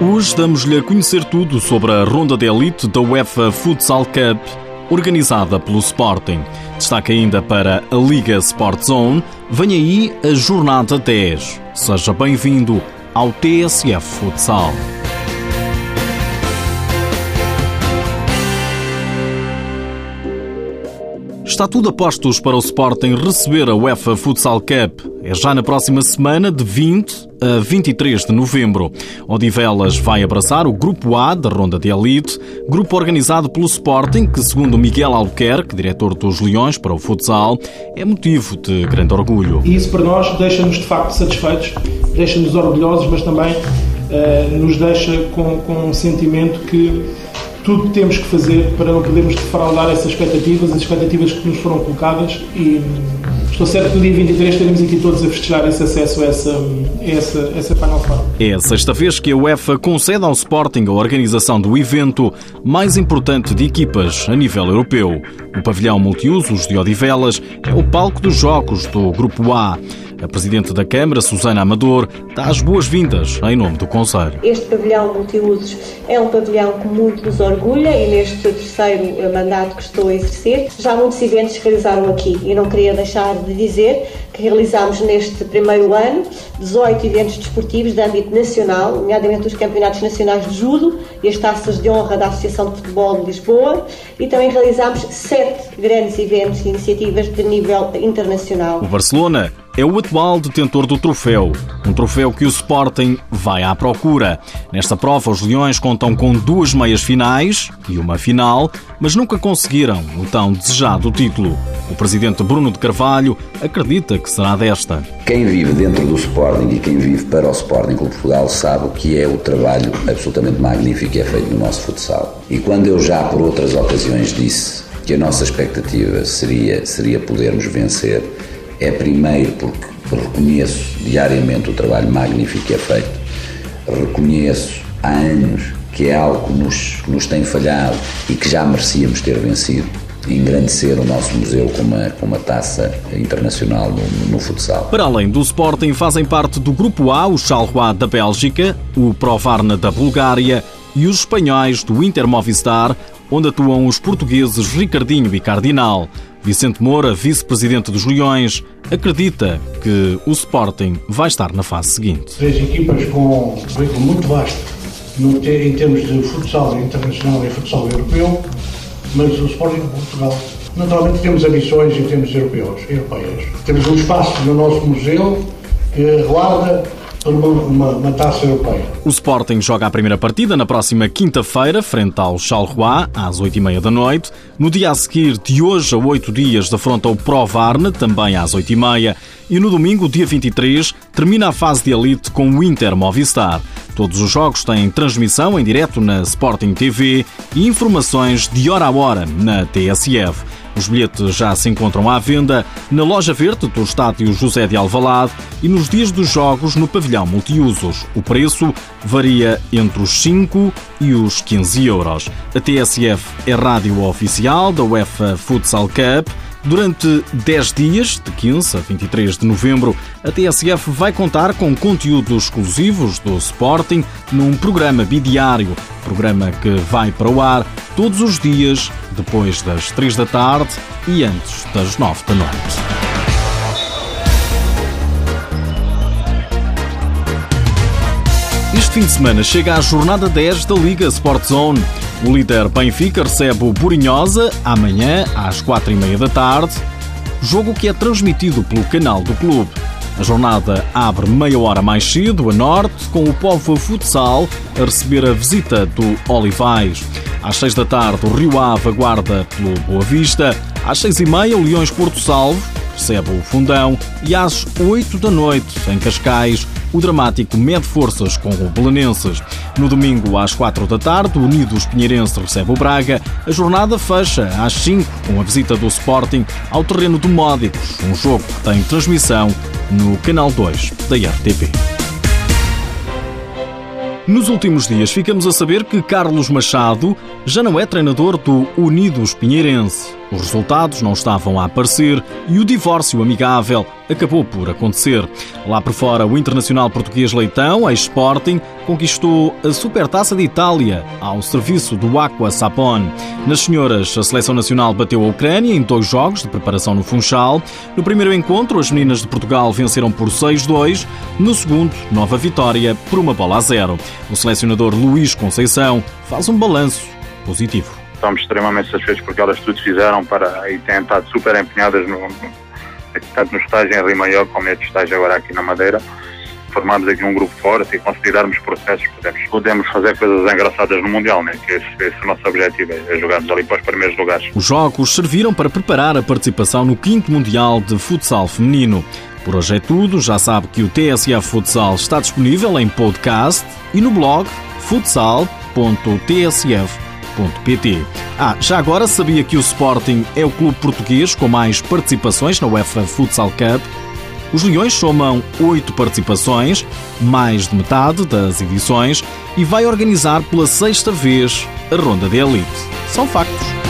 Hoje damos-lhe a conhecer tudo sobre a ronda de elite da UEFA Futsal Cup, organizada pelo Sporting. Destaca ainda para a Liga Sport Zone. Vem aí a Jornada 10. Seja bem-vindo ao TSF Futsal. Está tudo a postos para o Sporting receber a UEFA Futsal Cup. É já na próxima semana, de 20 a 23 de novembro. Odivelas vai abraçar o Grupo A da Ronda de Elite, grupo organizado pelo Sporting, que, segundo Miguel Albuquerque, diretor dos Leões para o futsal, é motivo de grande orgulho. E isso para nós deixa-nos de facto satisfeitos, deixa-nos orgulhosos, mas também uh, nos deixa com, com um sentimento que tudo temos que fazer para não podermos defraudar essas expectativas, as expectativas que nos foram colocadas e estou certo que no dia 23 estaremos aqui todos a festejar esse acesso a essa, a essa, essa Final Four. É a sexta vez que a UEFA concede ao Sporting a organização do evento mais importante de equipas a nível europeu. O pavilhão multiusos de Odivelas é o palco dos jogos do Grupo A. A Presidente da Câmara, Susana Amador, dá as boas-vindas em nome do Conselho. Este pavilhão multiusos é um pavilhão que muito nos orgulha e neste terceiro mandato que estou a exercer, já muitos eventos se realizaram aqui e não queria deixar de dizer que realizámos neste primeiro ano 18 eventos desportivos de âmbito nacional, nomeadamente os campeonatos nacionais de judo e as taças de honra da Associação de Futebol de Lisboa e também realizámos sete grandes eventos e iniciativas de nível internacional. O Barcelona é o atual detentor do troféu. Um troféu que o Sporting vai à procura. Nesta prova, os Leões contam com duas meias finais e uma final, mas nunca conseguiram o tão desejado título. O presidente Bruno de Carvalho acredita que será desta. Quem vive dentro do Sporting e quem vive para o Sporting Clube Portugal sabe o que é o trabalho absolutamente magnífico que é feito no nosso futsal. E quando eu já por outras ocasiões disse que a nossa expectativa seria, seria podermos vencer, é primeiro porque reconheço diariamente o trabalho magnífico que é feito, reconheço há anos que é algo que nos, que nos tem falhado e que já merecíamos ter vencido engrandecer o nosso museu com uma, com uma taça internacional no, no, futsal. Para além do Sporting, fazem parte do Grupo A o Charleroi da Bélgica, o Provarna da Bulgária e os espanhóis do Inter Movistar, onde atuam os portugueses Ricardinho e Cardinal. Vicente Moura, vice-presidente dos Leões, acredita que o Sporting vai estar na fase seguinte. Três equipas com um currículo muito vasto no, em termos de futsal internacional e futsal europeu, mas o Sporting de Portugal, naturalmente temos ambições em termos europeus, europeias. Temos um espaço no nosso museu que guarda uma, uma, uma, taça europeia. O Sporting joga a primeira partida na próxima quinta-feira, frente ao Charleroi, às 8h30 da noite. No dia a seguir, de hoje a 8 dias, defronta o Pro Varne, também às 8h30. E no domingo, dia 23, termina a fase de elite com o Inter Movistar. Todos os jogos têm transmissão em direto na Sporting TV e informações de hora a hora na TSF. Os bilhetes já se encontram à venda na loja verde do estádio José de Alvalade e nos dias dos jogos no pavilhão multiusos. O preço varia entre os 5 e os 15 euros. A TSF é rádio oficial da UEFA Futsal Cup Durante 10 dias, de 15 a 23 de novembro, a TSF vai contar com conteúdos exclusivos do Sporting num programa bidiário, programa que vai para o ar todos os dias, depois das 3 da tarde e antes das 9 da noite. Este fim de semana chega a jornada 10 da Liga Sport Zone. O líder Benfica recebe o Burinhosa amanhã às quatro e meia da tarde, jogo que é transmitido pelo canal do clube. A jornada abre meia hora mais cedo, a norte, com o Povo Futsal a receber a visita do Olivais. Às seis da tarde, o Rio Ave aguarda pelo Boa Vista. Às seis e meia, o Leões Porto Salvo recebe o Fundão. E às oito da noite, em Cascais, o dramático mede forças com o Belenenses. No domingo, às quatro da tarde, o Unidos Pinheirense recebe o Braga. A jornada fecha às cinco com a visita do Sporting ao terreno do Módicos, um jogo que tem transmissão no Canal 2 da RTP. Nos últimos dias ficamos a saber que Carlos Machado já não é treinador do Unidos Pinheirense. Os resultados não estavam a aparecer e o divórcio amigável acabou por acontecer. Lá por fora, o internacional português Leitão, ex-Sporting, conquistou a Supertaça de Itália ao serviço do Aqua Sapone. Nas senhoras, a seleção nacional bateu a Ucrânia em dois jogos de preparação no Funchal. No primeiro encontro, as meninas de Portugal venceram por 6-2. No segundo, nova vitória por uma bola a zero. O selecionador Luís Conceição faz um balanço positivo estamos extremamente satisfeitos porque elas tudo fizeram para e têm estado super empenhadas no, tanto no estágio em Rio como neste estágio agora aqui na Madeira. Formamos aqui um grupo forte e considerarmos processos, podemos, podemos fazer coisas engraçadas no Mundial, né? que esse, esse é o nosso objetivo, é jogarmos ali para os primeiros lugares. Os jogos serviram para preparar a participação no 5 Mundial de Futsal Feminino. Por hoje é tudo, já sabe que o TSF Futsal está disponível em podcast e no blog futsal.tsf.com ah, já agora sabia que o Sporting é o clube português com mais participações na UEFA Futsal Cup. Os Leões somam oito participações, mais de metade das edições, e vai organizar pela sexta vez a Ronda de Elite. São factos.